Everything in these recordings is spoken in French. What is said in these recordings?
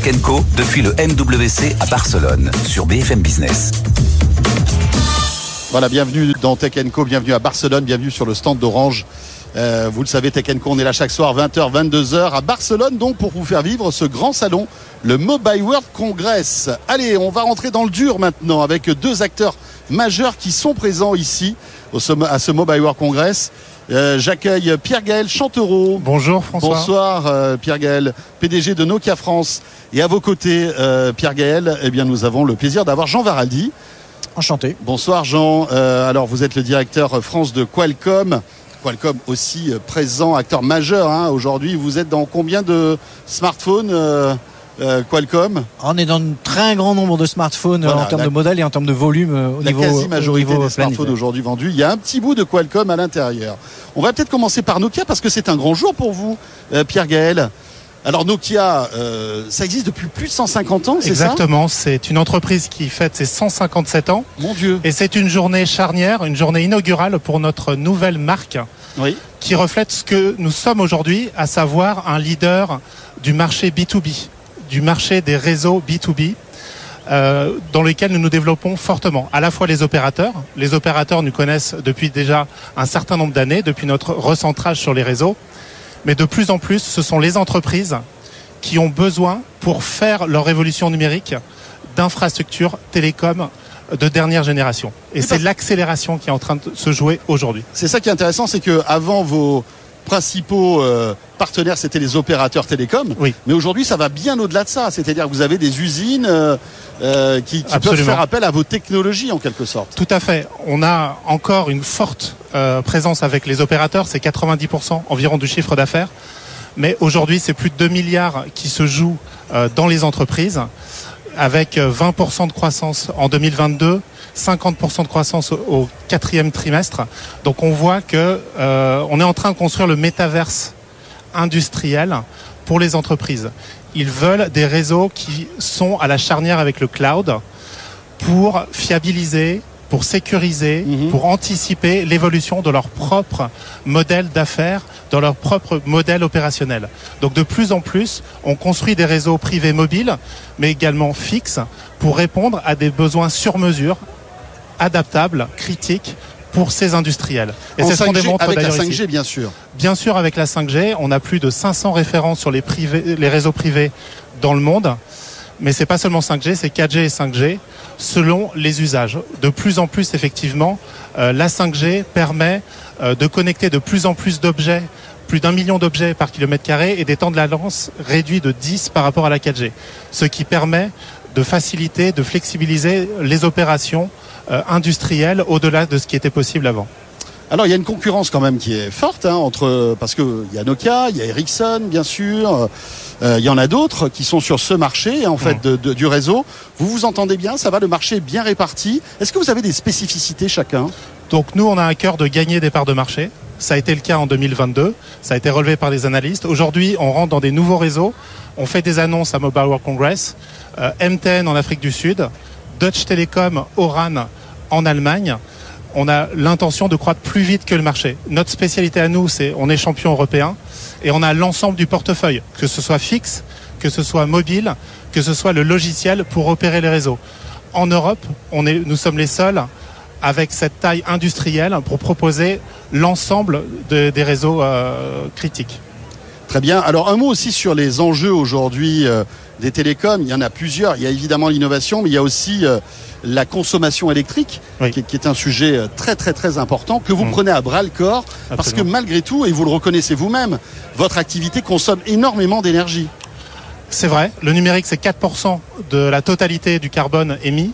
Tech Co depuis le MWC à Barcelone sur BFM Business. Voilà, bienvenue dans Tech Co, bienvenue à Barcelone, bienvenue sur le stand d'Orange. Euh, vous le savez, Tech Co, on est là chaque soir 20h, 22h à Barcelone, donc pour vous faire vivre ce grand salon, le Mobile World Congress. Allez, on va rentrer dans le dur maintenant avec deux acteurs majeurs qui sont présents ici au, à ce Mobile World Congress. Euh, J'accueille Pierre-Gaël Chantereau. Bonjour François. Bonsoir euh, Pierre-Gaël, PDG de Nokia France. Et à vos côtés, euh, Pierre-Gaël, eh bien, nous avons le plaisir d'avoir Jean Varaldi. Enchanté. Bonsoir Jean. Euh, alors vous êtes le directeur France de Qualcomm. Qualcomm aussi présent, acteur majeur hein, aujourd'hui. Vous êtes dans combien de smartphones euh, euh, Qualcomm On est dans un très grand nombre de smartphones Voilà, en termes la- de modèles et en termes de volume euh, au La niveau quasi-majorité au niveau des smartphones aujourd'hui vendus. Il y a un petit bout de Qualcomm à l'intérieur. On va peut-être commencer par Nokia parce que c'est un grand jour pour vous, euh, Pierre Gaël. Alors Nokia, euh, ça existe depuis plus de 150 ans, c'est ça? Exactement, c'est une entreprise qui fête ses 157 ans Mon Dieu. et c'est une journée charnière, une journée inaugurale pour notre nouvelle marque Oui. qui reflète ce que nous sommes aujourd'hui, à savoir un leader du marché B2B, du marché des réseaux B2B. euh, dans lesquels nous nous développons fortement, à la fois les opérateurs. Les opérateurs nous connaissent depuis déjà un certain nombre d'années, depuis notre recentrage sur les réseaux, mais de plus en plus, ce sont les entreprises qui ont besoin, pour faire leur révolution numérique, d'infrastructures télécom de dernière génération. Et c'est l'accélération qui est en train de se jouer aujourd'hui. C'est ça qui est intéressant, c'est que avant vos principaux euh, partenaires, c'était les opérateurs télécoms. Oui. Mais aujourd'hui, ça va bien au-delà de ça. C'est-à-dire que vous avez des usines euh, euh, qui, qui peuvent faire appel à vos technologies en quelque sorte. Tout à fait. On a encore une forte euh, présence avec les opérateurs, c'est 90% environ du chiffre d'affaires. Mais aujourd'hui, c'est plus de 2 milliards qui se jouent dans les entreprises, avec euh, 20% de croissance en 2022, 50% de croissance au, au quatrième trimestre. Donc on voit que euh, on est en train de construire le métaverse industriel pour les entreprises. Ils veulent des réseaux qui sont à la charnière avec le cloud pour fiabiliser, pour sécuriser, Mhm. pour anticiper l'évolution de leur propre modèle d'affaires, de leur propre modèle opérationnel. Donc de plus en plus, on construit des réseaux privés mobiles, mais également fixes, pour répondre à des besoins sur mesure, adaptables, critiques pour ces industriels. Et c'est ce qu'on 5G, démontre avec la d'ailleurs 5G, ici. bien sûr. Bien sûr, avec la 5G, on a plus de 500 références sur les, privés, les réseaux privés dans le monde. Mais c'est pas seulement 5G, c'est 4G et 5G selon les usages. De plus en plus, effectivement, euh, la 5G permet euh, de connecter de plus en plus d'objets, plus d'un million d'objets par kilomètre carré et des temps de latence réduits de 10 par rapport à la 4G. Ce qui permet de faciliter, de flexibiliser les opérations euh, industrielles au-delà de ce qui était possible avant. Alors il y a une concurrence quand même qui est forte hein, entre parce que il y a Nokia, il y a Ericsson bien sûr, euh, il y en a d'autres qui sont sur ce marché en fait de- de- du réseau. Vous vous entendez bien, ça va, le marché est bien réparti. Est-ce que vous avez des spécificités chacun? Donc nous, on a à cœur de gagner des parts de marché. Ça a été le cas en 2022. Ça a été relevé par les analystes. Aujourd'hui, on rentre dans des nouveaux réseaux. On fait des annonces à Mobile World Congress. Euh, MTN en Afrique du Sud. Deutsche Telekom, Oran en Allemagne. On a l'intention de croître plus vite que le marché. Notre spécialité à nous, c'est on est champion européen et on a l'ensemble du portefeuille, que ce soit fixe, que ce soit mobile, que ce soit le logiciel pour opérer les réseaux. En Europe, nous sommes les seuls avec cette taille industrielle pour proposer l'ensemble de- des réseaux euh, critiques. Très bien. Alors un mot aussi sur les enjeux aujourd'hui euh, des télécoms. Il y en a plusieurs. Il y a évidemment l'innovation, mais il y a aussi euh, la consommation électrique, Oui. qui, qui est un sujet très très très important que vous Mm. prenez à bras le corps, parce que malgré tout, et vous le reconnaissez vous-même, votre activité consomme énormément d'énergie. C'est vrai, le numérique c'est 4% de la totalité du carbone émis,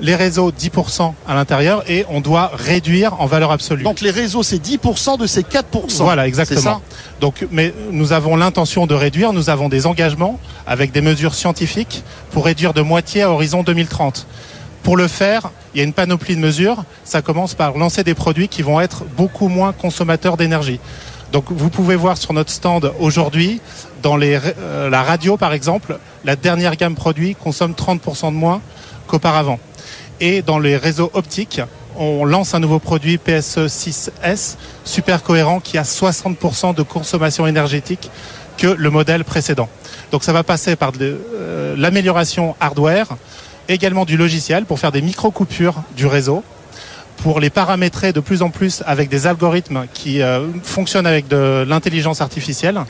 les réseaux 10% à l'intérieur et on doit réduire en valeur absolue. Donc les réseaux, c'est 10% de ces 4%. Voilà, exactement. ça Donc, mais nous avons l'intention de réduire, nous avons des engagements avec des mesures scientifiques pour réduire de moitié à horizon 2030. Pour le faire, il y a une panoplie de mesures. Ça commence par lancer des produits qui vont être beaucoup moins consommateurs d'énergie. Donc vous pouvez voir sur notre stand aujourd'hui, dans les, euh, la radio par exemple, la dernière gamme produit consomme 30% de moins qu'auparavant. Et dans les réseaux optiques, on lance un nouveau produit PSE 6S, super cohérent, qui a 60% de consommation énergétique que le modèle précédent. Donc ça va passer par euh, l'amélioration hardware, également du logiciel pour faire des micro-coupures du réseau, pour les paramétrer de plus en plus avec des algorithmes qui euh, fonctionnent avec de l'intelligence artificielle.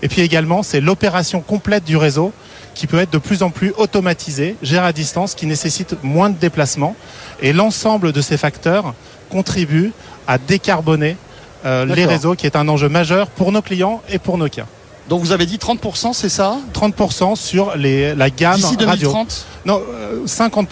Et puis également, c'est l'opération complète du réseau qui peut être de plus en plus automatisée, gérée à distance, qui nécessite moins de déplacements. Et l'ensemble de ces facteurs contribuent à décarboner euh, les réseaux, qui est un enjeu majeur pour nos clients et pour Nokia. Donc vous avez dit 30%, c'est ça? 30% sur les, la gamme D'ici radio. 2030 Non, euh, 50%.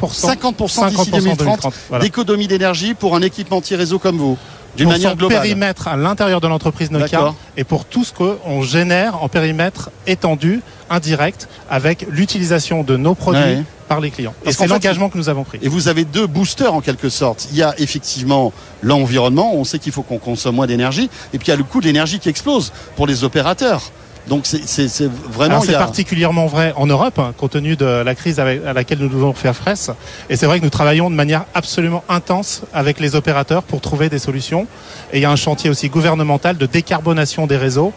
50% d'ici 2030 voilà. d'économie d'énergie pour un équipementier réseau comme vous, d'une manière son globale. périmètre à l'intérieur de l'entreprise Nokia et pour tout ce qu'on génère en périmètre étendu, indirect, avec l'utilisation de nos produits Ouais. par les clients. Parce et c'est l'engagement que nous avons pris. Et vous avez deux boosters en quelque sorte. Il y a effectivement l'environnement, on sait qu'il faut qu'on consomme moins d'énergie, et puis il y a le coût de l'énergie qui explose pour les opérateurs. Donc c'est- vraiment... C'est a- particulièrement vrai en Europe, hein, compte tenu de la crise avec- à laquelle nous devons faire face. Et c'est vrai que nous travaillons de manière absolument intense avec les opérateurs pour trouver des solutions. Et il y a un chantier aussi gouvernemental de décarbonation des réseaux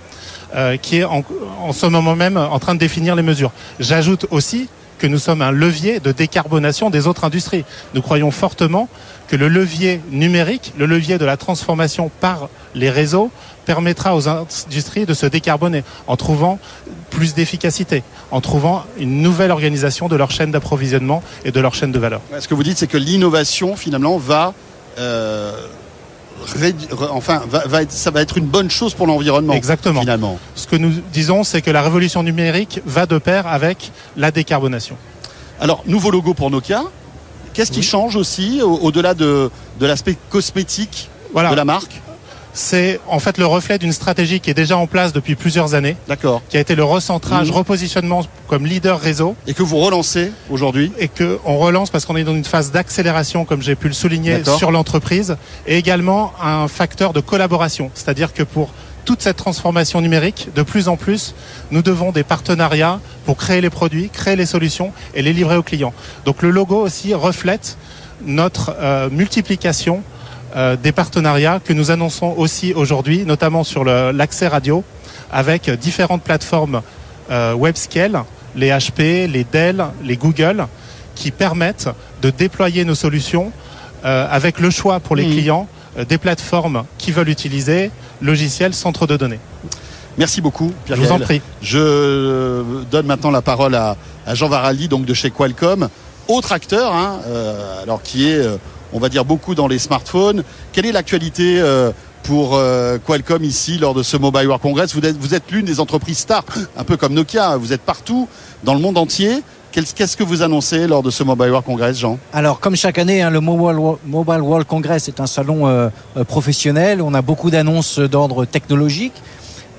euh, qui est en, en ce moment même en train de définir les mesures. J'ajoute aussi que nous sommes un levier de décarbonation des autres industries. Nous croyons fortement que le levier numérique, le levier de la transformation par les réseaux, permettra aux industries de se décarboner en trouvant plus d'efficacité, en trouvant une nouvelle organisation de leur chaîne d'approvisionnement et de leur chaîne de valeur. Ce que vous dites, c'est que l'innovation finalement va... euh, enfin, va, va être, ça va être une bonne chose pour l'environnement. Exactement. Finalement. Ce que nous disons, c'est que la révolution numérique va de pair avec la décarbonation. Alors, nouveau logo pour Nokia. Qu'est-ce qui change aussi au- au-delà de, de l'aspect cosmétique Voilà, de la marque? C'est en fait le reflet d'une stratégie qui est déjà en place depuis plusieurs années, D'accord. qui a été le recentrage, Mhm. repositionnement comme leader réseau Et que vous relancez aujourd'hui et que on relance parce qu'on est dans une phase d'accélération, comme j'ai pu le souligner, sur l'entreprise, et également un facteur de collaboration. C'est-à-dire que pour toute cette transformation numérique, de plus en plus, nous devons des partenariats pour créer les produits, créer les solutions et les livrer aux clients. Donc le logo aussi reflète notre euh, multiplication euh, des partenariats que nous annonçons aussi aujourd'hui, notamment sur l'accès radio, avec différentes plateformes euh, web-scale, les HP, les Dell, les Google, qui permettent de déployer nos solutions euh, avec le choix pour les Mhm. clients euh, des plateformes qui veulent utiliser logiciels centres de données. Merci beaucoup, Je Pierre vous en prie. Je donne maintenant la parole à, Jean Varaldi, donc de chez Qualcomm, autre acteur, hein, euh, alors qui est, on va dire, beaucoup dans les smartphones. Quelle est l'actualité euh, pour euh, Qualcomm ici lors de ce Mobile World Congress? Vous êtes, l'une des entreprises stars, un peu comme Nokia. Vous êtes partout dans le monde entier. Qu'est-ce que vous annoncez lors de ce Mobile World Congress, Jean? Alors, comme chaque année, hein, le Mobile, Wo- Mobile World Congress est un salon euh, professionnel. On a beaucoup d'annonces d'ordre technologique.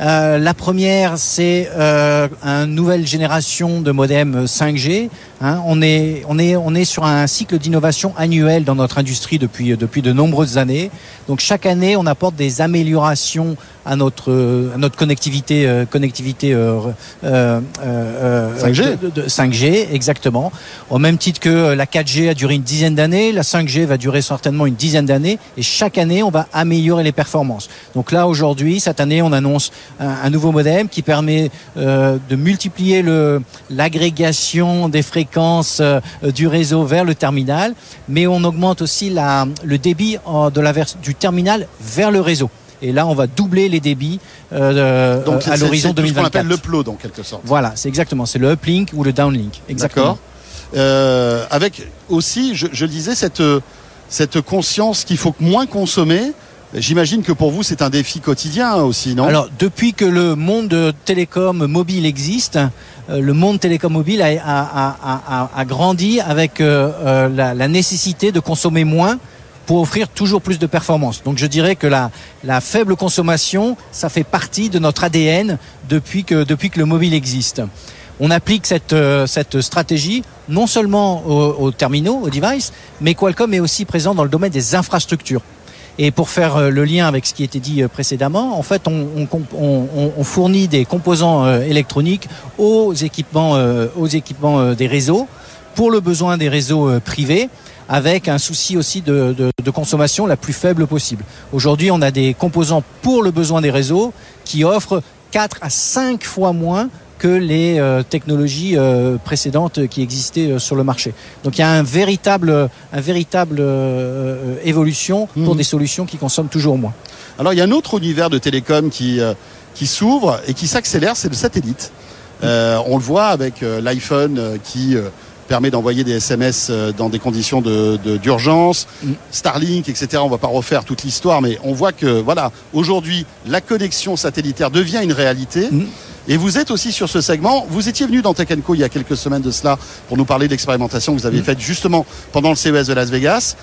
Euh, la première, c'est euh, une nouvelle génération de modems 5G. hein. on, est, on, est, on est sur un cycle d'innovation annuel dans notre industrie depuis, depuis de nombreuses années. Donc chaque année, on apporte des améliorations à notre, à notre connectivité, euh, connectivité euh, euh, euh, 5G. de- de- 5G, exactement. Au même titre que la 4G a duré une dizaine d'années, la 5G va durer certainement une dizaine d'années, et chaque année, on va améliorer les performances. Donc là, aujourd'hui, cette année, on annonce un, nouveau modem qui permet euh, de multiplier l'agrégation des fréquences euh, du réseau vers le terminal, mais on augmente aussi la, le débit euh, de la du terminal vers le réseau. Et là, on va doubler les débits euh, Donc c'est à c'est- l'horizon c'est tout ce qu'on 2024. appelle le plot, en quelque sorte. Voilà, c'est exactement, c'est le uplink ou le downlink. Exactement. D'accord. Avec aussi, je, je le disais, cette, cette conscience qu'il faut moins consommer. J'imagine que pour vous, c'est un défi quotidien aussi, non? Alors, depuis que le monde télécom mobile existe, euh, le monde télécom mobile a, a- a- a- grandi avec euh, euh, la, la nécessité de consommer moins pour offrir toujours plus de performance. Donc je dirais que la, la faible consommation, ça fait partie de notre ADN depuis que, depuis que le mobile existe. On applique cette, cette stratégie non seulement aux, aux terminaux, aux devices, mais Qualcomm est aussi présent dans le domaine des infrastructures. Et pour faire euh, le lien avec ce qui était dit euh, précédemment, en fait, on, fournit des composants euh, électroniques aux équipements, des réseaux pour le besoin des réseaux privés avec un souci aussi de, consommation la plus faible possible. Aujourd'hui, on a des composants pour le besoin des réseaux qui offrent 4 à 5 fois moins que les euh, technologies euh, précédentes qui existaient euh, sur le marché. Donc il y a un véritable, un véritable évolution pour Mhm. des solutions qui consomment toujours moins. Alors il y a un autre univers de télécom qui, qui s'ouvre et qui s'accélère, c'est le satellite. Euh, on le voit avec euh, l'iPhone euh, qui permet d'envoyer des SMS dans des conditions de- de- d'urgence, Mm. Starlink, etc. On va pas refaire toute l'histoire, mais on voit que voilà, aujourd'hui, la connexion satellitaire devient une réalité. Mm. Et vous êtes aussi sur ce segment. Vous étiez venu dans Tech Co il y a quelques semaines de cela pour nous parler de l'expérimentation que vous aviez Mm. faite justement pendant le CES de Las Vegas.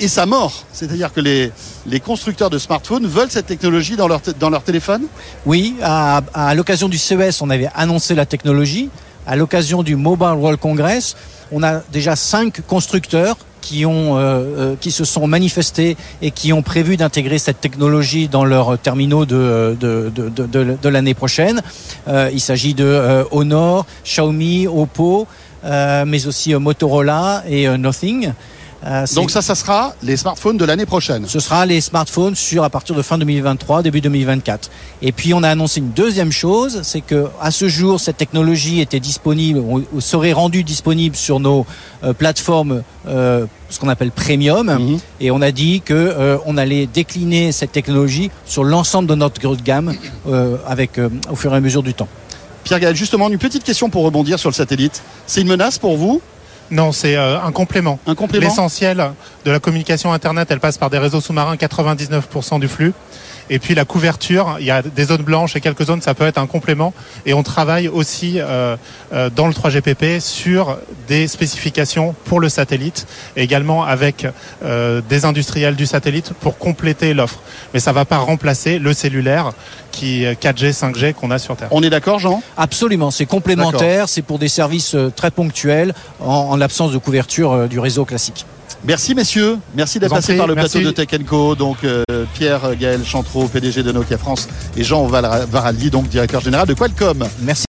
Et ça mord. C'est-à-dire que les, les constructeurs de smartphones veulent cette technologie dans leur, dans leur téléphone? Oui, à, à l'occasion du CES, on avait annoncé la technologie. À l'occasion du Mobile World Congress, on a déjà cinq constructeurs qui, ont, euh, euh, qui se sont manifestés et qui ont prévu d'intégrer cette technologie dans leurs terminaux de, de, de, de, de- l'année prochaine. Euh, il s'agit de euh, Honor, Xiaomi, Oppo, euh, mais aussi euh, Motorola et euh, Nothing. Euh, Donc ça, ça sera les smartphones de l'année prochaine. ce sera les smartphones sur à partir de fin 2023, début 2024. Et puis on a annoncé une deuxième chose, c'est que à ce jour cette technologie était disponible, serait rendue disponible sur nos euh, plateformes, euh, ce qu'on appelle premium. Mhm. Et on a dit que on allait décliner cette technologie sur l'ensemble de notre gamme avec au fur et à mesure du temps. Pierre Gaël, justement, une petite question pour rebondir sur le satellite. C'est une menace pour vous Non, c'est euh, un complément. Un complément? L'essentiel de la communication Internet, elle passe par des réseaux sous-marins, 99% du flux. Et puis la couverture, il y a des zones blanches et quelques zones, ça peut être un complément. Et on travaille aussi euh, euh, dans le 3GPP sur des spécifications pour le satellite, et également avec euh, des industriels du satellite pour compléter l'offre. Mais ça va pas remplacer le cellulaire qui 4G, 5G qu'on a sur Terre. On est d'accord, Jean? Absolument, c'est complémentaire, c'est pour des services très ponctuels en, en l'absence de couverture du réseau classique. Merci messieurs, merci d'être passé par le merci. plateau de Tech Co. Donc euh, Pierre Gaël Chantreau, PDG de Nokia France, et Jean Varaldi, donc directeur général de Qualcomm. Merci.